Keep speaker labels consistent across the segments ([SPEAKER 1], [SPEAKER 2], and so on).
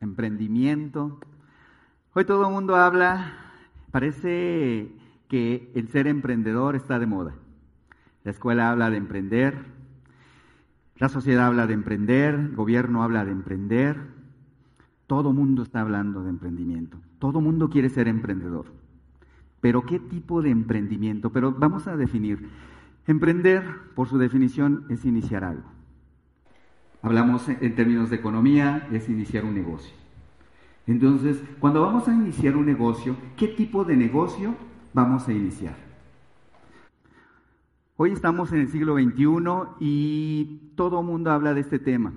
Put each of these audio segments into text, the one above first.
[SPEAKER 1] emprendimiento. Hoy todo el mundo habla, parece que el ser emprendedor está de moda. La escuela habla de emprender, la sociedad habla de emprender, el gobierno habla de emprender, todo mundo está hablando de emprendimiento, todo mundo quiere ser emprendedor. Pero ¿qué tipo de emprendimiento? Pero vamos a definir. Emprender, por su definición, es iniciar algo. Hablamos en términos de economía, es iniciar un negocio. Entonces, cuando vamos a iniciar un negocio, ¿qué tipo de negocio vamos a iniciar? Hoy estamos en el siglo XXI y todo mundo habla de este tema.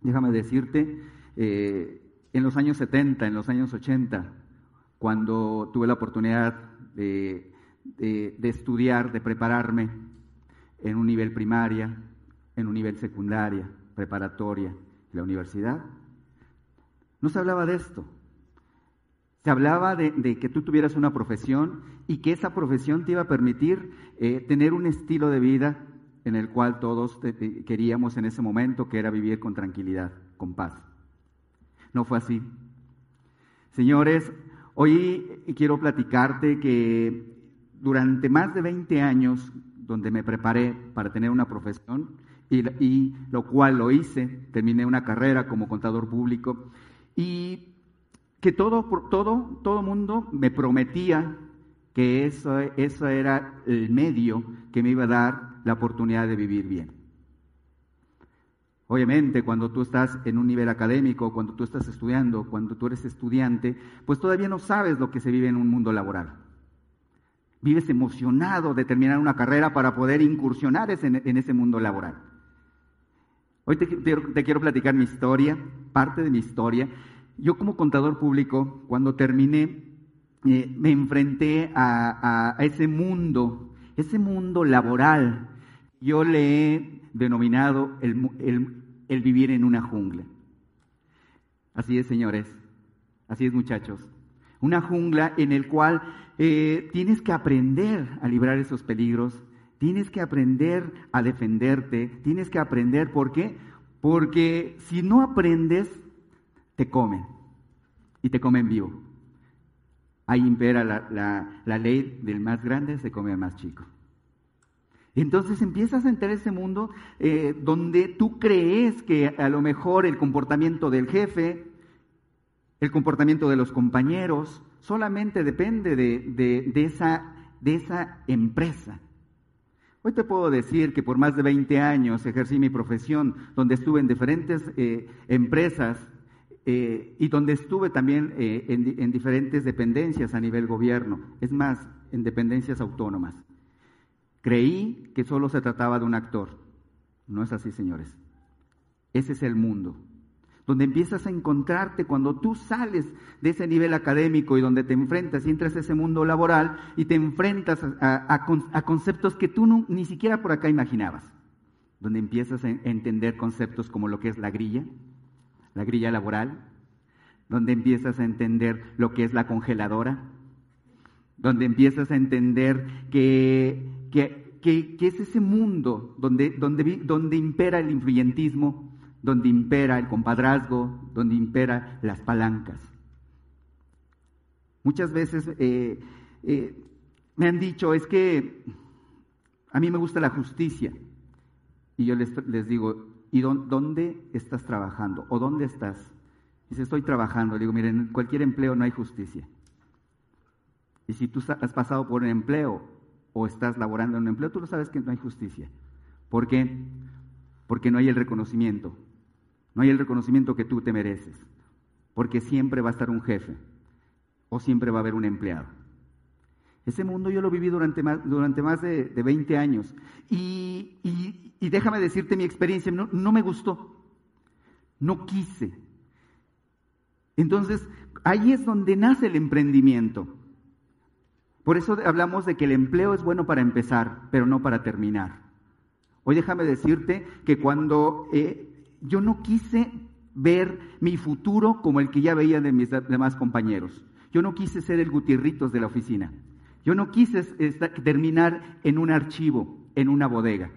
[SPEAKER 1] Déjame decirte, eh, en los años 70, en los años 80, cuando tuve la oportunidad de, de estudiar, de prepararme en un nivel primaria, en un nivel secundaria, preparatoria, la universidad, no se hablaba de esto. Se hablaba de, que tú tuvieras una profesión y que esa profesión te iba a permitir eh, tener un estilo de vida en el cual todos queríamos en ese momento, que era vivir con tranquilidad, con paz. No fue así. Señores, hoy quiero platicarte que durante más de 20 años, donde me preparé para tener una profesión, y, y lo cual lo hice, terminé una carrera como contador público, y que todo, todo, todo mundo me prometía que eso, eso era el medio que me iba a dar la oportunidad de vivir bien. Obviamente, cuando tú estás en un nivel académico, cuando tú estás estudiando, cuando tú eres estudiante, pues todavía no sabes lo que se vive en un mundo laboral. Vives emocionado de terminar una carrera para poder incursionar en ese mundo laboral. Hoy te, quiero platicar mi historia, parte de mi historia. Yo como contador público, cuando terminé, eh, me enfrenté a, ese mundo, ese mundo laboral. Yo le he denominado el, vivir en una jungla. Así es, señores. Así es, muchachos. Una jungla en el cual eh, tienes que aprender a librar esos peligros, Tienes que aprender a defenderte, tienes que aprender, ¿por qué? Porque si no aprendes, te comen y te comen vivo. Ahí impera la, ley del más grande se come al más chico. Entonces empiezas a entrar ese mundo eh, donde tú crees que a lo mejor el comportamiento del jefe, el comportamiento de los compañeros, solamente depende de, esa, de esa empresa. Hoy te puedo decir que por más de 20 años ejercí mi profesión, donde estuve en diferentes eh, empresas eh, y donde estuve también eh, en, diferentes dependencias a nivel gobierno, es más, en dependencias autónomas. Creí que solo se trataba de un actor. No es así, señores. Ese es el mundo donde empiezas a encontrarte cuando tú sales de ese nivel académico y donde te enfrentas y entras a ese mundo laboral y te enfrentas a, conceptos que tú ni siquiera por acá imaginabas, donde empiezas a entender conceptos como lo que es la grilla, la grilla laboral, donde empiezas a entender lo que es la congeladora, donde empiezas a entender que, es ese mundo donde, donde, donde impera el influyentismo, donde impera el compadrazgo, donde impera las palancas. Muchas veces eh, eh, me han dicho, es que a mí me gusta la justicia. Y yo les, digo, ¿y dónde estás trabajando? ¿O dónde estás? Dice, estoy trabajando. Le digo, miren, en cualquier empleo no hay justicia. Y si tú has pasado por un empleo o estás laborando en un empleo, tú lo sabes que no hay justicia. ¿Por qué? Porque no hay el reconocimiento, no hay el reconocimiento que tú te mereces, porque siempre va a estar un jefe o siempre va a haber un empleado. Ese mundo yo lo viví durante más, durante más de, 20 años y, déjame decirte mi experiencia, no, no me gustó, no quise. Entonces, ahí es donde nace el emprendimiento. Por eso hablamos de que el empleo es bueno para empezar, pero no para terminar. Hoy déjame decirte que cuando yo no quise ver mi futuro como el que ya veía de mis demás compañeros. Yo no quise ser el Gutierritos de la oficina. Yo no quise terminar en un archivo, en una bodega,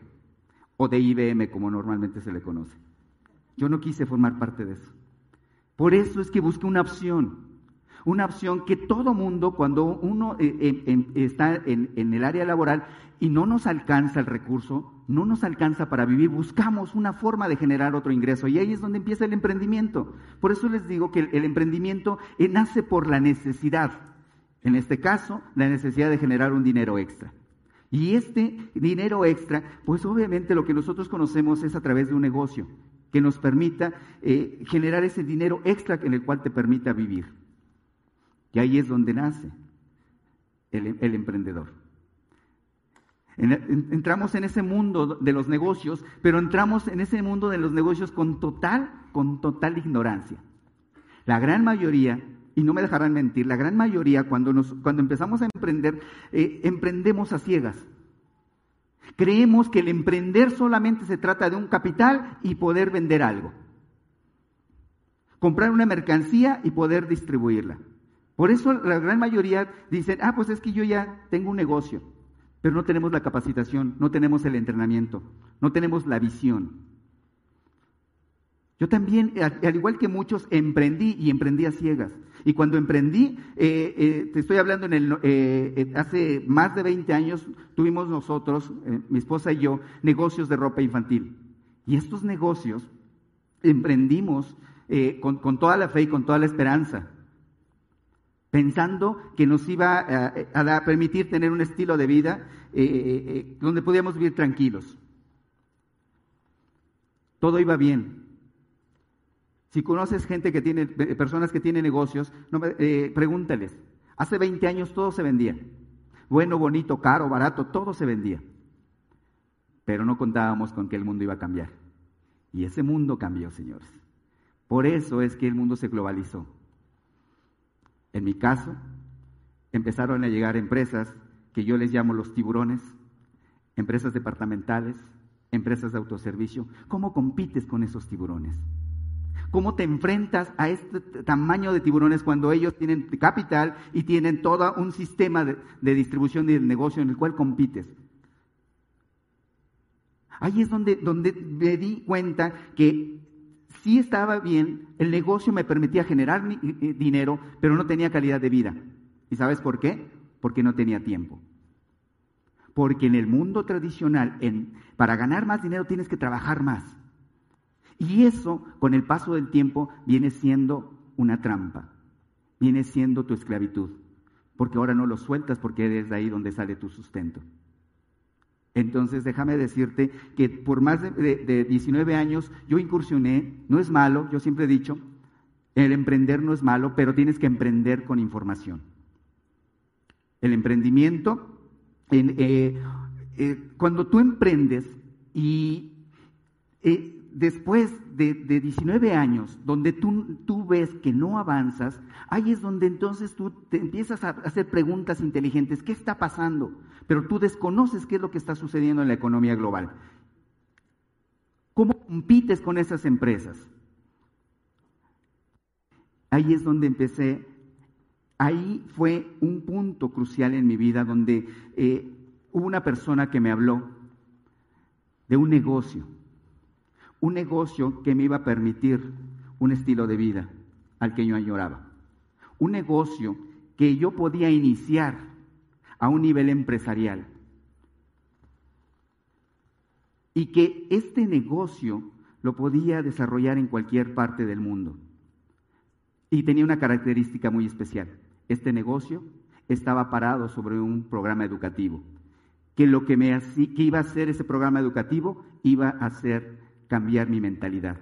[SPEAKER 1] o de IBM como normalmente se le conoce. Yo no quise formar parte de eso. Por eso es que busca una opción. Una opción que todo mundo, cuando uno eh, eh, está en, el área laboral y no nos alcanza el recurso, no nos alcanza para vivir, buscamos una forma de generar otro ingreso y ahí es donde empieza el emprendimiento. Por eso les digo que el, emprendimiento eh, nace por la necesidad, en este caso, la necesidad de generar un dinero extra. Y este dinero extra, pues obviamente lo que nosotros conocemos es a través de un negocio que nos permita generar ese dinero extra en el cual te permita vivir. Y ahí es donde nace el, emprendedor. Entramos en ese mundo de los negocios, pero entramos en ese mundo de los negocios con total, con total ignorancia. La gran mayoría, y no me dejarán mentir, la gran mayoría cuando, nos, cuando empezamos a emprender, eh, emprendemos a ciegas. Creemos que el emprender solamente se trata de un capital y poder vender algo. Comprar una mercancía y poder distribuirla. Por eso la gran mayoría dicen, ah, pues es que yo ya tengo un negocio pero no tenemos la capacitación, no tenemos el entrenamiento, no tenemos la visión. Yo también, al igual que muchos, emprendí y emprendí a ciegas. Y cuando emprendí, eh, eh, te estoy hablando en el, eh, hace más de 20 años, tuvimos nosotros, mi esposa y yo, negocios de ropa infantil. Y estos negocios emprendimos con, con toda la fe y con toda la esperanza pensando que nos iba eh, a, permitir tener un estilo de vida eh, eh, donde podíamos vivir tranquilos. Todo iba bien. Si conoces gente que tiene, personas que tienen negocios, no pregúntales. Hace 20 años todo se vendía. Bueno, bonito, caro, barato, todo se vendía. Pero no contábamos con que el mundo iba a cambiar. Y ese mundo cambió, señores. Por eso es que el mundo se globalizó. En mi caso, empezaron a llegar empresas que yo les llamo los tiburones, empresas departamentales, empresas de autoservicio. ¿Cómo compites con esos tiburones? ¿Cómo te enfrentas a este tamaño de tiburones cuando ellos tienen capital y tienen todo un sistema de, distribución y de negocio en el cual compites? Ahí es donde, donde me di cuenta que sí estaba bien, el negocio me permitía generar dinero, pero no tenía calidad de vida. ¿Y sabes por qué? Porque no tenía tiempo. Porque en el mundo tradicional, para ganar más dinero tienes que trabajar más. Y eso, con el paso del tiempo, viene siendo una trampa. Viene siendo tu esclavitud. Porque ahora no lo sueltas porque es de ahí donde sale tu sustento. Entonces déjame decirte que por más de, 19 años yo incursioné, no es malo, yo siempre he dicho, el emprender no es malo, pero tienes que emprender con información. El emprendimiento, eh, eh, cuando tú emprendes y eh, después de, 19 años, donde tú, ves que no avanzas, ahí es donde entonces tú te empiezas a hacer preguntas inteligentes. ¿Qué está pasando? Pero tú desconoces qué es lo que está sucediendo en la economía global. ¿Cómo compites con esas empresas? Ahí es donde empecé. Ahí fue un punto crucial en mi vida donde eh, hubo una persona que me habló de un negocio un negocio que me iba a permitir un estilo de vida al que yo añoraba. Un negocio que yo podía iniciar a un nivel empresarial. Y que este negocio lo podía desarrollar en cualquier parte del mundo. Y tenía una característica muy especial. Este negocio estaba parado sobre un programa educativo. Que lo que, me, que iba a hacer ese programa educativo iba a ser cambiar mi mentalidad,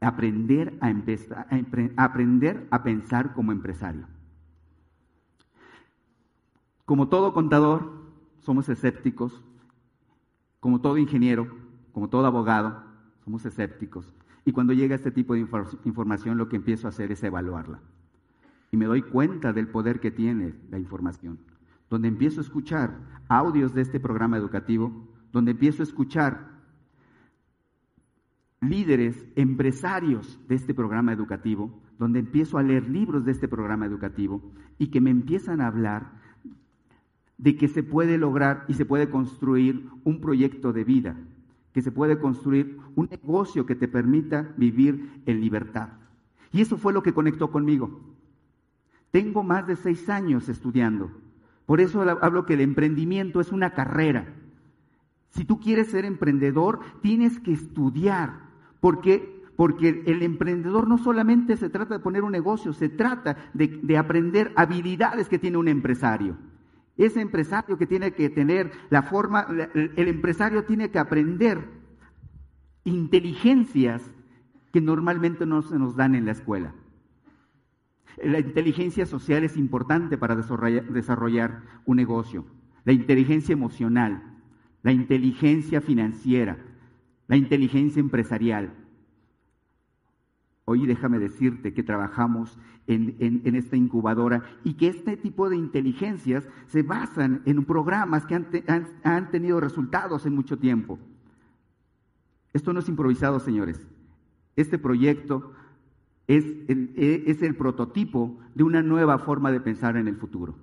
[SPEAKER 1] aprender a, aprender a pensar como empresario. Como todo contador, somos escépticos, como todo ingeniero, como todo abogado, somos escépticos. Y cuando llega este tipo de información, lo que empiezo a hacer es evaluarla. Y me doy cuenta del poder que tiene la información. Donde empiezo a escuchar audios de este programa educativo, donde empiezo a escuchar líderes, empresarios de este programa educativo, donde empiezo a leer libros de este programa educativo y que me empiezan a hablar de que se puede lograr y se puede construir un proyecto de vida, que se puede construir un negocio que te permita vivir en libertad, Y eso fue lo que conectó conmigo. Tengo más de seis años estudiando. Por eso hablo que el emprendimiento es una carrera. Si tú quieres ser emprendedor, tienes que estudiar, porque, porque el emprendedor no solamente se trata de poner un negocio, se trata de, de aprender habilidades que tiene un empresario. Ese empresario que tiene que tener la forma, el empresario tiene que aprender inteligencias que normalmente no se nos dan en la escuela. La inteligencia social es importante para desarrollar un negocio. La inteligencia emocional, la inteligencia financiera, la inteligencia empresarial. Hoy déjame decirte que trabajamos en, esta incubadora y que este tipo de inteligencias se basan en programas que han, tenido resultados en mucho tiempo. Esto no es improvisado, señores. Este proyecto es es el, prototipo de una nueva forma de pensar en el futuro.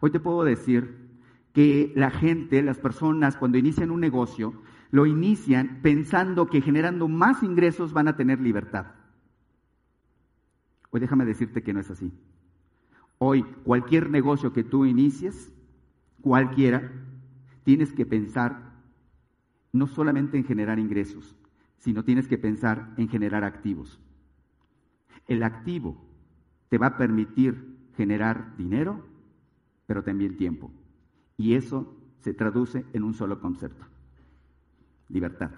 [SPEAKER 1] Hoy te puedo decir que la gente, las personas, cuando inician un negocio, lo inician pensando que generando más ingresos van a tener libertad. Hoy déjame decirte que no es así. Hoy, cualquier negocio que tú inicies, cualquiera, tienes que pensar no solamente en generar ingresos, sino tienes que pensar en generar activos. El activo te va a permitir generar dinero, pero también tiempo. Y eso se traduce en un solo concepto, libertad.